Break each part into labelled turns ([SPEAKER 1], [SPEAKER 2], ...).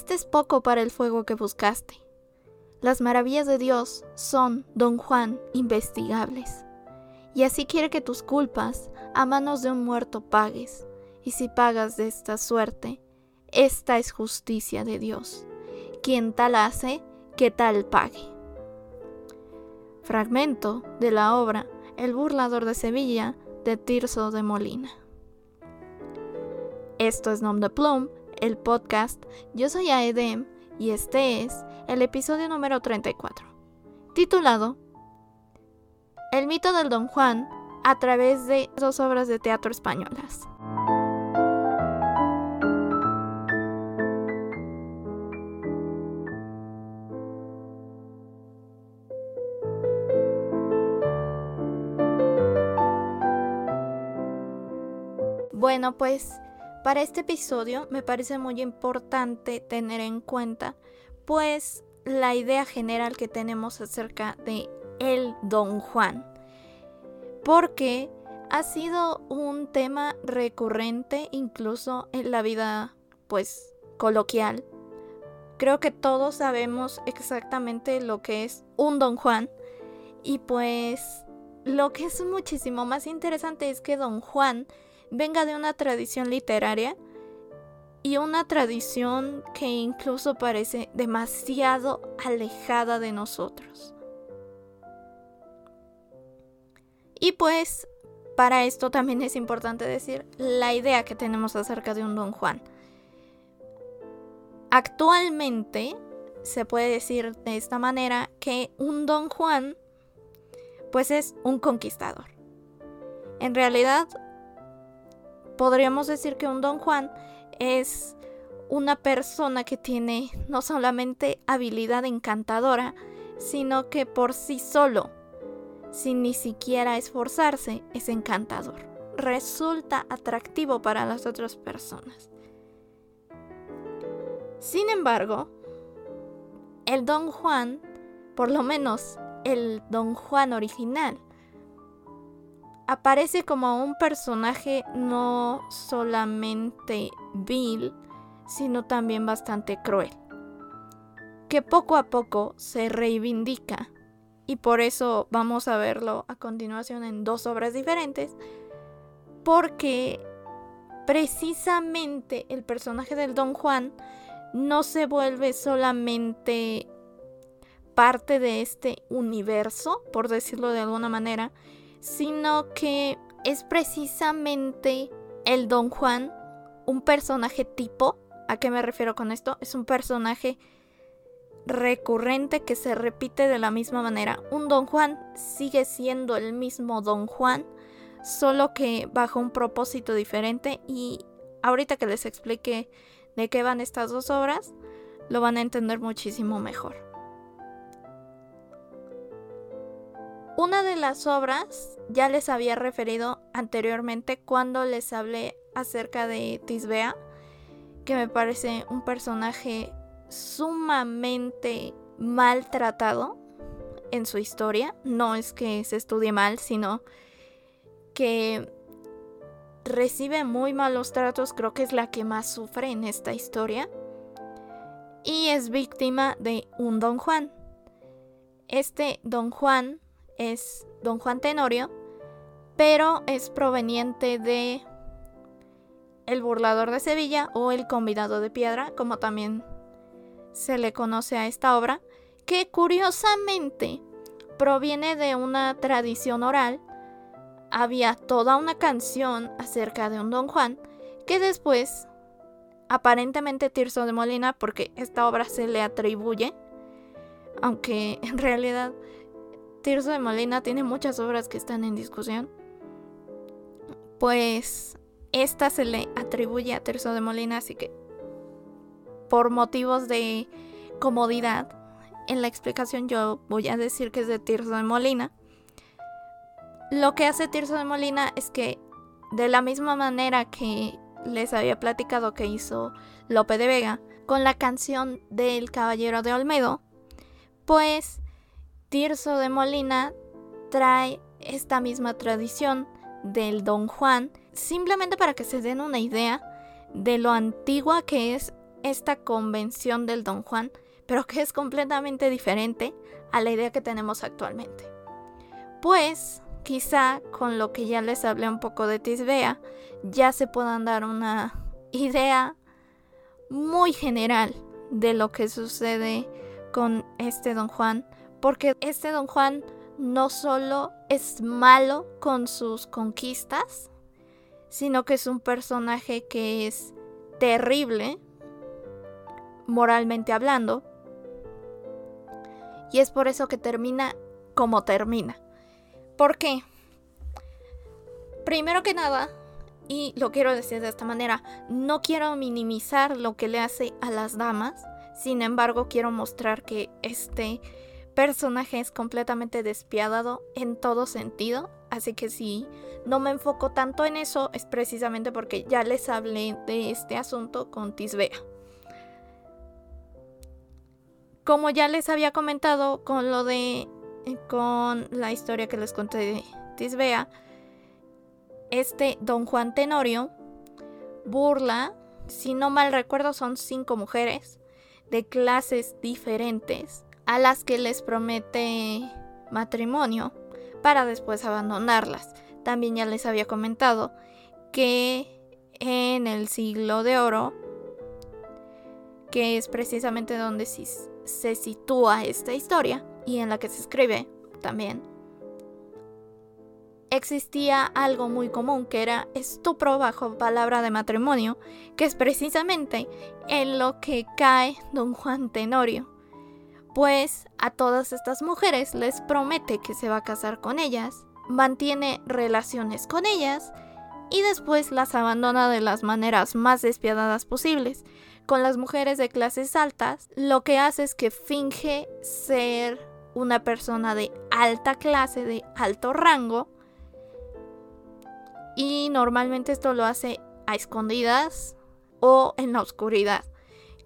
[SPEAKER 1] Este es poco para el fuego que buscaste. Las maravillas de Dios son, don Juan, investigables. Y así quiere que tus culpas a manos de un muerto pagues. Y si pagas de esta suerte, esta es justicia de Dios. Quien tal hace, que tal pague. Fragmento de la obra El burlador de Sevilla de Tirso de Molina. Esto es Nom de Plum, el podcast. Yo soy Aedem y este es el episodio número 34, titulado El mito del Don Juan a través de dos obras de teatro españolas. Bueno, pues para este episodio me parece muy importante tener en cuenta pues la idea general que tenemos acerca de el Don Juan. Porque ha sido un tema recurrente incluso en la vida pues coloquial. Creo que todos sabemos exactamente lo que es un Don Juan y pues lo que es muchísimo más interesante es que Don Juan venga de una tradición literaria y una tradición que incluso parece demasiado alejada de nosotros. Y pues, para esto también es importante decir la idea que tenemos acerca de un Don Juan. Actualmente se puede decir de esta manera que un Don Juan pues es un conquistador. En realidad podríamos decir que un Don Juan es una persona que tiene no solamente habilidad encantadora, sino que por sí solo, sin ni siquiera esforzarse, es encantador. Resulta atractivo para las otras personas. Sin embargo, el Don Juan, por lo menos el Don Juan original, aparece como un personaje no solamente vil, sino también bastante cruel, que poco a poco se reivindica. Y por eso vamos a verlo a continuación en dos obras diferentes, porque precisamente el personaje del Don Juan no se vuelve solamente parte de este universo, por decirlo de alguna manera, sino que es precisamente el Don Juan un personaje tipo. ¿A qué me refiero con esto? Es un personaje recurrente que se repite de la misma manera. Un Don Juan sigue siendo el mismo Don Juan, solo que bajo un propósito diferente y ahorita que les explique de qué van estas dos obras, lo van a entender muchísimo mejor. Una de las obras ya les había referido anteriormente cuando les hablé acerca de Tisbea, que me parece un personaje sumamente maltratado en su historia. No es que se estudie mal, sino que recibe muy malos tratos, creo que es la que más sufre en esta historia. Y es víctima de un don Juan. Este don Juan es don Juan Tenorio, pero es proveniente de el burlador de Sevilla o el convidado de piedra, como también se le conoce a esta obra, que curiosamente proviene de una tradición oral. Había toda una canción acerca de un don Juan que después, aparentemente Tirso de Molina, porque esta obra se le atribuye, aunque en realidad Tirso de Molina tiene muchas obras que están en discusión. Pues esta se le atribuye a Tirso de Molina, así que por motivos de comodidad en la explicación yo voy a decir que es de Tirso de Molina. Lo que hace Tirso de Molina es que de la misma manera que les había platicado que hizo Lope de Vega con la canción del Caballero de Olmedo, pues Tirso de Molina trae esta misma tradición del Don Juan, simplemente para que se den una idea de lo antigua que es esta convención del Don Juan, pero que es completamente diferente a la idea que tenemos actualmente. Pues quizá con lo que ya les hablé un poco de Tisbea, ya se puedan dar una idea muy general de lo que sucede con este Don Juan, porque este Don Juan no solo es malo con sus conquistas, sino que es un personaje que es terrible, moralmente hablando, y es por eso que termina como termina. ¿Por qué? Primero que nada, y lo quiero decir de esta manera, no quiero minimizar lo que le hace a las damas, sin embargo quiero mostrar que este personaje es completamente despiadado en todo sentido, así que si no me enfoco tanto en eso es precisamente porque ya les hablé de este asunto con Tisbea. Como ya les había comentado con lo de con la historia que les conté de Tisbea, este don Juan Tenorio burla, si no mal recuerdo son cinco mujeres de clases diferentes a las que les promete matrimonio para después abandonarlas. También ya les había comentado que en el siglo de oro, que es precisamente donde se sitúa esta historia y en la que se escribe también, existía algo muy común que era estupro bajo palabra de matrimonio, que es precisamente en lo que cae don Juan Tenorio. Pues a todas estas mujeres les promete que se va a casar con ellas, mantiene relaciones con ellas y después las abandona de las maneras más despiadadas posibles. Con las mujeres de clases altas, lo que hace es que finge ser una persona de alta clase, de alto rango, y normalmente esto lo hace a escondidas o en la oscuridad,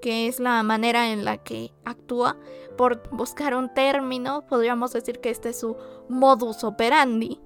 [SPEAKER 1] que es la manera en la que actúa. Por buscar un término, podríamos decir que este es su modus operandi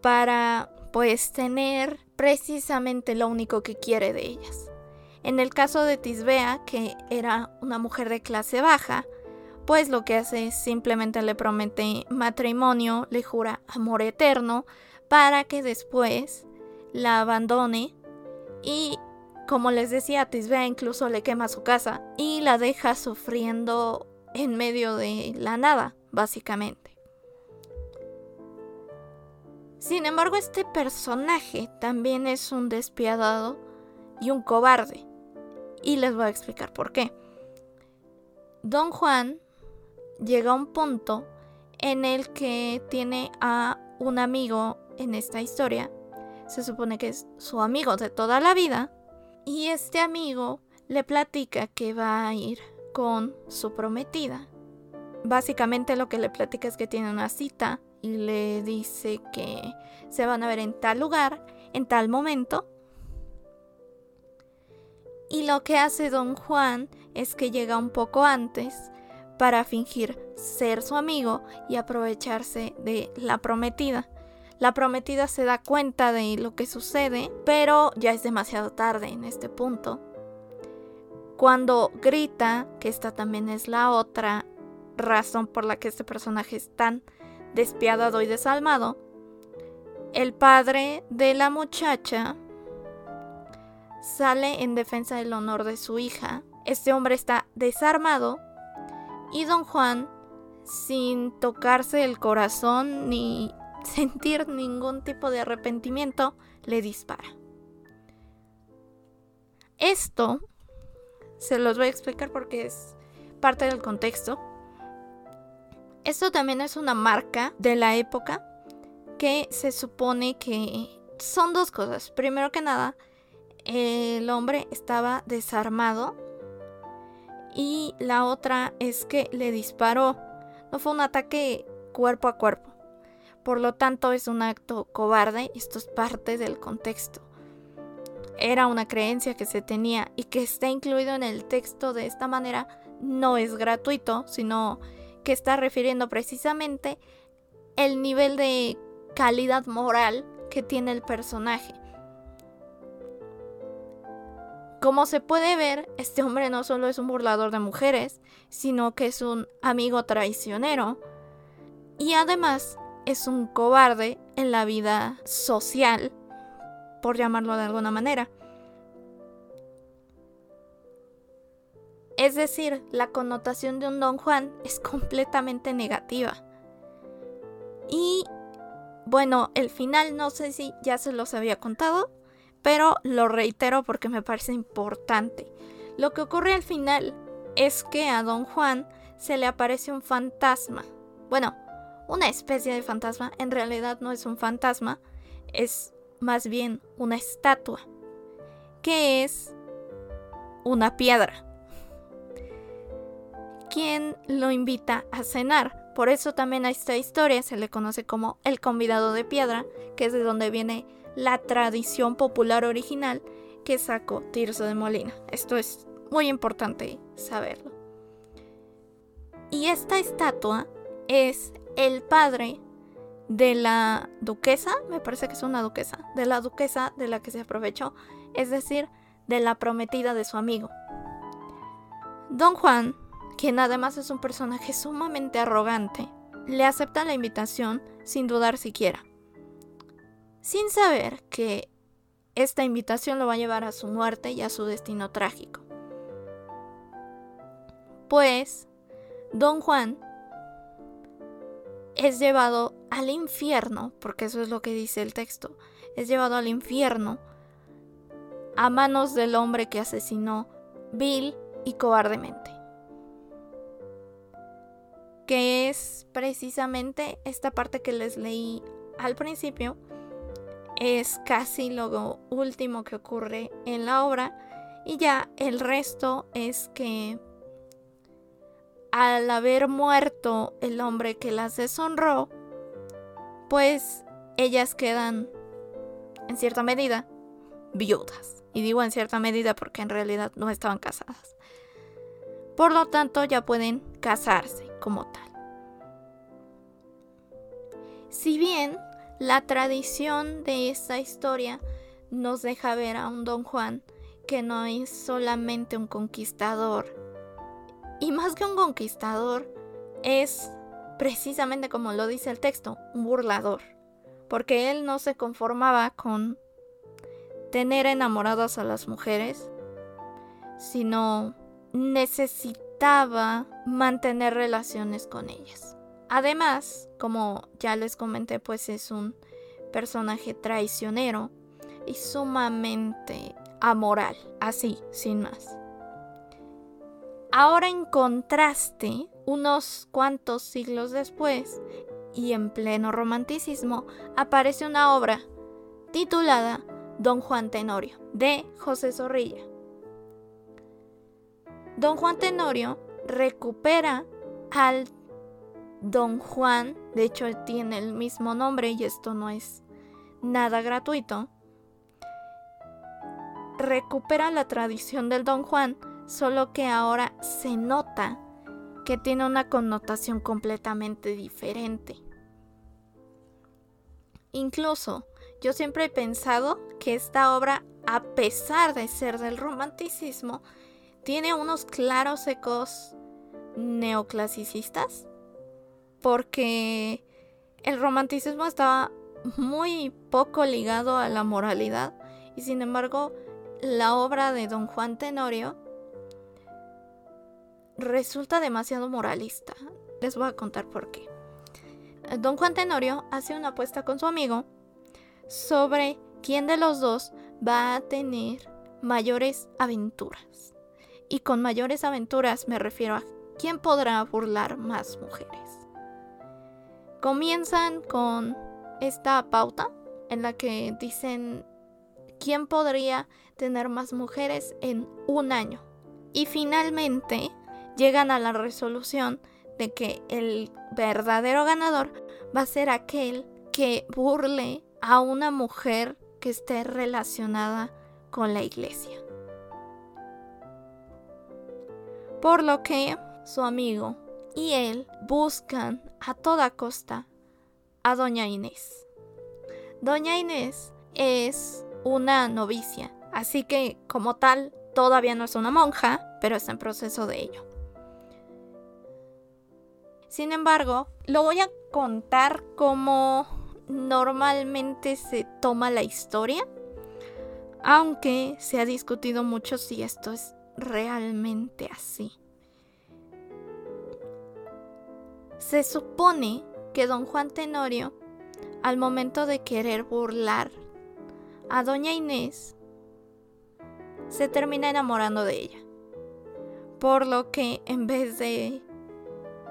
[SPEAKER 1] para pues tener precisamente lo único que quiere de ellas. En el caso de Tisbea, que era una mujer de clase baja, pues lo que hace es simplemente le promete matrimonio, le jura amor eterno, para que después la abandone y como les decía, Tisbea incluso le quema su casa y la deja sufriendo en medio de la nada, básicamente. Sin embargo, este personaje también es un despiadado y un cobarde. Y les voy a explicar por qué. Don Juan llega a un punto en el que tiene a un amigo en esta historia se supone que es su amigo de toda la vida y este amigo le platica que va a ir con su prometida. Básicamente lo que le platica es que tiene una cita y le dice que se van a ver en tal lugar, en tal momento. Y lo que hace don Juan es que llega un poco antes para fingir ser su amigo y aprovecharse de la prometida. La prometida se da cuenta de lo que sucede, pero ya es demasiado tarde en este punto. Cuando grita, que esta también es la otra razón por la que este personaje es tan despiadado y desalmado, el padre de la muchacha sale en defensa del honor de su hija. Este hombre está desarmado y don Juan, sin tocarse el corazón ni sentir ningún tipo de arrepentimiento, le dispara. Esto se los voy a explicar porque es parte del contexto. Esto también es una marca de la época que se supone que son dos cosas. Primero que nada, el hombre estaba desarmado y la otra es que le disparó. No fue un ataque cuerpo a cuerpo. Por lo tanto, es un acto cobarde. Esto es parte del contexto. Era una creencia que se tenía y que está incluido en el texto de esta manera no es gratuito, sino que está refiriendo precisamente el nivel de calidad moral que tiene el personaje. Como se puede ver, este hombre no solo es un burlador de mujeres, sino que es un amigo traicionero y además es un cobarde en la vida social, por llamarlo de alguna manera. Es decir, la connotación de un Don Juan es completamente negativa. Y bueno, el final no sé si ya se los había contado, pero lo reitero porque me parece importante. Lo que ocurre al final es que a don Juan se le aparece un fantasma. Bueno, una especie de fantasma. En realidad no es un fantasma, es más bien una estatua, que es una piedra. Quien lo invita a cenar. Por eso también a esta historia se le conoce como el convidado de piedra, que es de donde viene la tradición popular original que sacó Tirso de Molina. Esto es muy importante saberlo. Y esta estatua es el padre de la duquesa, me parece que es una duquesa, de la duquesa de la que se aprovechó, es decir, de la prometida de su amigo. Don Juan, quien además es un personaje sumamente arrogante, le acepta la invitación sin dudar siquiera sin saber que esta invitación lo va a llevar a su muerte y a su destino trágico. Pues Don Juan es llevado al infierno, porque eso es lo que dice el texto, es llevado al infierno a manos del hombre que asesinó vil y cobardemente. Que es precisamente esta parte que les leí al principio, es casi lo último que ocurre en la obra y ya el resto es que al haber muerto el hombre que las deshonró, pues ellas quedan en cierta medida viudas. Y digo en cierta medida porque en realidad no estaban casadas. Por lo tanto, ya pueden casarse como tal. Si bien la tradición de esta historia nos deja ver a un Don Juan que no es solamente un conquistador. Y más que un conquistador, es precisamente como lo dice el texto, un burlador. Porque él no se conformaba con tener enamoradas a las mujeres, sino necesitaba mantener relaciones con ellas. Además, como ya les comenté, pues es un personaje traicionero y sumamente amoral, así, sin más. Ahora en contraste, unos cuantos siglos después, y en pleno romanticismo, aparece una obra titulada Don Juan Tenorio, de José Zorrilla. Don Juan Tenorio recupera al Don Juan, de hecho tiene el mismo nombre y esto no es nada gratuito, recupera la tradición del Don Juan, solo que ahora se nota que tiene una connotación completamente diferente. Incluso yo siempre he pensado que esta obra, a pesar de ser del romanticismo, tiene unos claros ecos neoclasicistas porque el romanticismo estaba muy poco ligado a la moralidad y sin embargo la obra de don Juan Tenorio resulta demasiado moralista. Les voy a contar por qué. Don Juan Tenorio hace una apuesta con su amigo sobre quién de los dos va a tener mayores aventuras. Y con mayores aventuras me refiero a quién podrá burlar más mujeres. Comienzan con esta pauta en la que dicen quién podría tener más mujeres en un año. Y finalmente llegan a la resolución de que el verdadero ganador va a ser aquel que burle a una mujer que esté relacionada con la iglesia. Por lo que su amigo y él buscan a toda costa a Doña Inés. Doña Inés es una novicia, así que como tal todavía no es una monja, pero está en proceso de ello. Sin embargo, lo voy a contar como normalmente se toma la historia, aunque se ha discutido mucho si esto es realmente así. Se supone que don Juan Tenorio, al momento de querer burlar a doña Inés, se termina enamorando de ella. Por lo que en vez de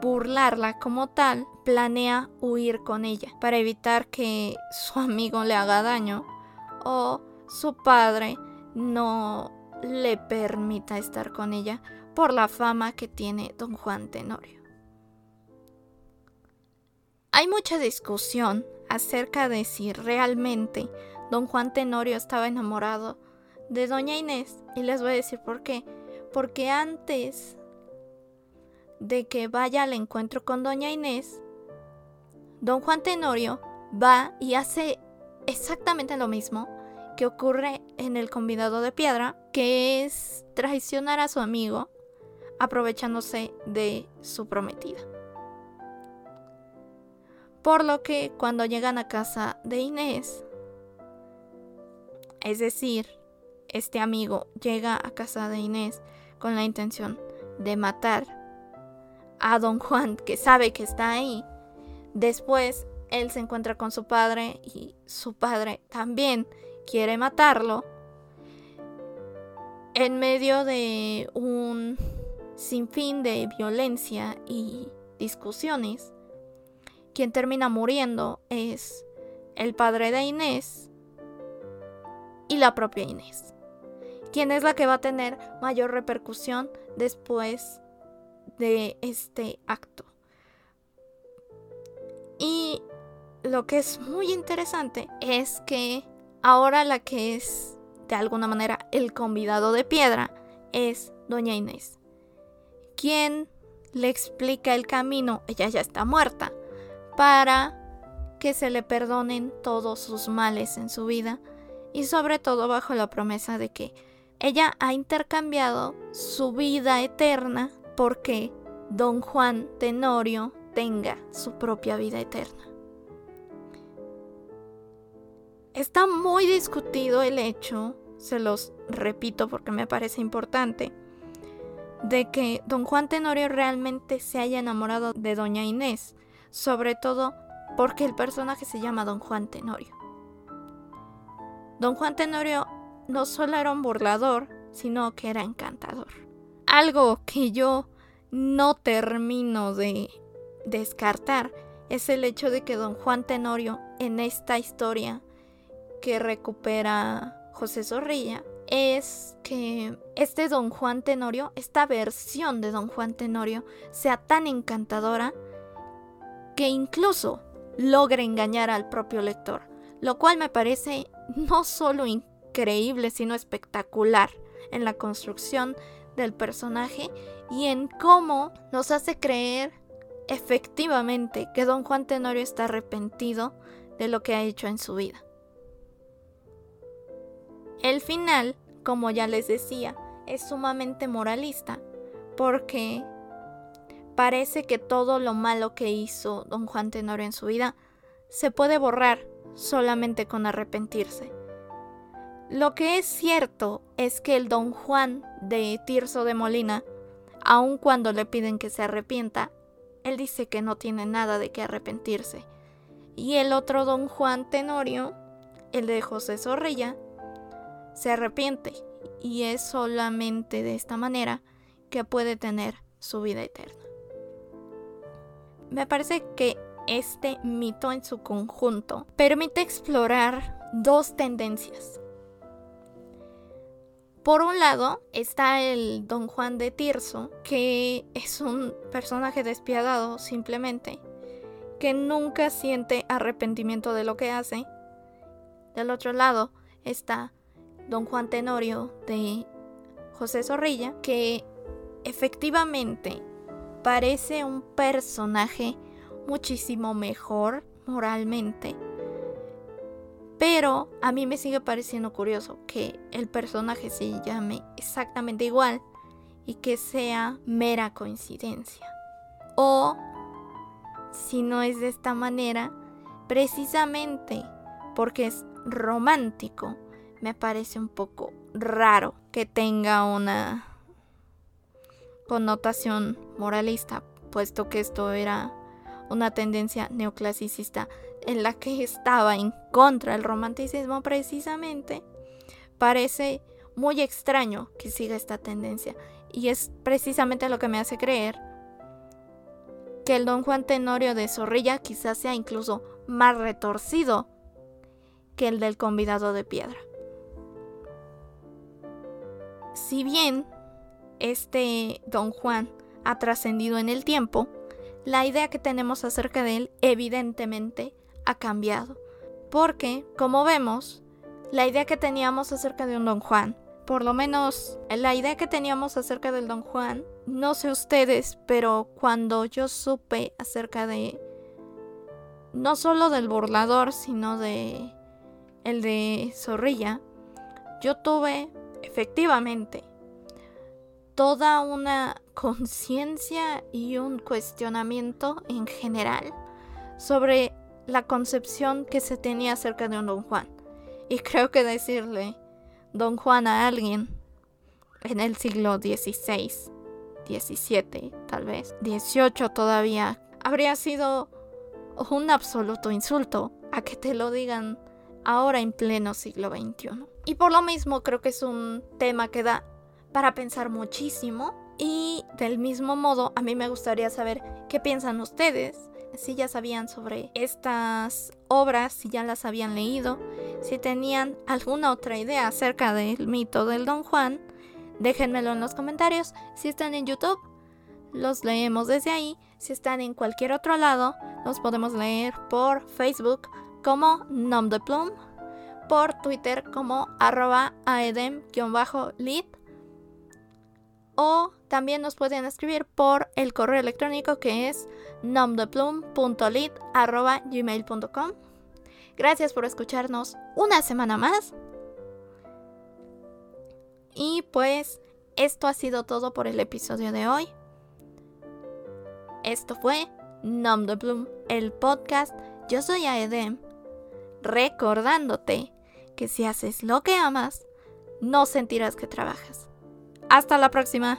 [SPEAKER 1] burlarla como tal, planea huir con ella para evitar que su amigo le haga daño o su padre no le permita estar con ella por la fama que tiene don Juan Tenorio. Hay mucha discusión acerca de si realmente don Juan Tenorio estaba enamorado de doña Inés y les voy a decir por qué. Porque antes de que vaya al encuentro con doña Inés, don Juan Tenorio va y hace exactamente lo mismo que ocurre en el convidado de piedra, que es traicionar a su amigo aprovechándose de su prometida. Por lo que cuando llegan a casa de Inés, es decir, este amigo llega a casa de Inés con la intención de matar a don Juan, que sabe que está ahí. Después él se encuentra con su padre y su padre también quiere matarlo, en medio de un sinfín de violencia y discusiones, quien termina muriendo es el padre de Inés y la propia Inés, quien es la que va a tener mayor repercusión después de este acto. Y lo que es muy interesante es que Ahora la que es, de alguna manera, el convidado de piedra es doña Inés, quien le explica el camino, ella ya está muerta, para que se le perdonen todos sus males en su vida y sobre todo bajo la promesa de que ella ha intercambiado su vida eterna porque don Juan Tenorio tenga su propia vida eterna. Está muy discutido el hecho, se los repito porque me parece importante, de que don Juan Tenorio realmente se haya enamorado de doña Inés, sobre todo porque el personaje se llama don Juan Tenorio. Don Juan Tenorio no solo era un burlador, sino que era encantador. Algo que yo no termino de descartar es el hecho de que don Juan Tenorio en esta historia que recupera José Zorrilla es que este Don Juan Tenorio, esta versión de Don Juan Tenorio, sea tan encantadora que incluso logre engañar al propio lector, lo cual me parece no solo increíble, sino espectacular en la construcción del personaje y en cómo nos hace creer efectivamente que Don Juan Tenorio está arrepentido de lo que ha hecho en su vida. El final, como ya les decía, es sumamente moralista porque parece que todo lo malo que hizo don Juan Tenorio en su vida se puede borrar solamente con arrepentirse. Lo que es cierto es que el don Juan de Tirso de Molina, aun cuando le piden que se arrepienta, él dice que no tiene nada de qué arrepentirse. Y el otro don Juan Tenorio, el de José Zorrilla, se arrepiente y es solamente de esta manera que puede tener su vida eterna. Me parece que este mito en su conjunto permite explorar dos tendencias. Por un lado está el Don Juan de Tirso, que es un personaje despiadado simplemente, que nunca siente arrepentimiento de lo que hace. Del otro lado está don Juan Tenorio de José Zorrilla, que efectivamente parece un personaje muchísimo mejor moralmente Pero a mí me sigue pareciendo curioso que el personaje se llame exactamente igual y que sea mera coincidencia. O, si no es de esta manera, precisamente porque es romántico, me parece un poco raro que tenga una connotación moralista, puesto que esto era una tendencia neoclasicista en la que estaba en contra del romanticismo precisamente, parece muy extraño que siga esta tendencia. Y es precisamente lo que me hace creer que el don Juan Tenorio de Zorrilla quizás sea incluso más retorcido que el del convidado de piedra. Si bien este don Juan ha trascendido en el tiempo, la idea que tenemos acerca de él evidentemente ha cambiado. Porque, como vemos, la idea que teníamos acerca de un don Juan, por lo menos la idea que teníamos acerca del don Juan, no sé ustedes, pero cuando yo supe acerca de no solo del burlador, sino de el de Zorrilla, yo tuve efectivamente toda una conciencia y un cuestionamiento en general sobre la concepción que se tenía acerca de un don Juan. Y creo que decirle don Juan a alguien en el siglo XVI, XVII tal vez, XVIII todavía, habría sido un absoluto insulto a que te lo digan ahora en pleno siglo XXI. Y por lo mismo creo que es un tema que da para pensar muchísimo y del mismo modo a mí me gustaría saber qué piensan ustedes, si ya sabían sobre estas obras, si ya las habían leído, si tenían alguna otra idea acerca del mito del Don Juan, déjenmelo en los comentarios. Si están en YouTube, los leemos desde ahí. Si están en cualquier otro lado, los podemos leer por Facebook como Nom de Plum, por Twitter como arroba aedem-lit o también nos pueden escribir por el correo electrónico que es nomdeplum.lit.gmail.com Gracias por escucharnos una semana más. Y pues esto ha sido todo por el episodio de hoy. Esto fue Nom el podcast. Yo soy Aedem, recordándote que si haces lo que amas, no sentirás que trabajas. Hasta la próxima.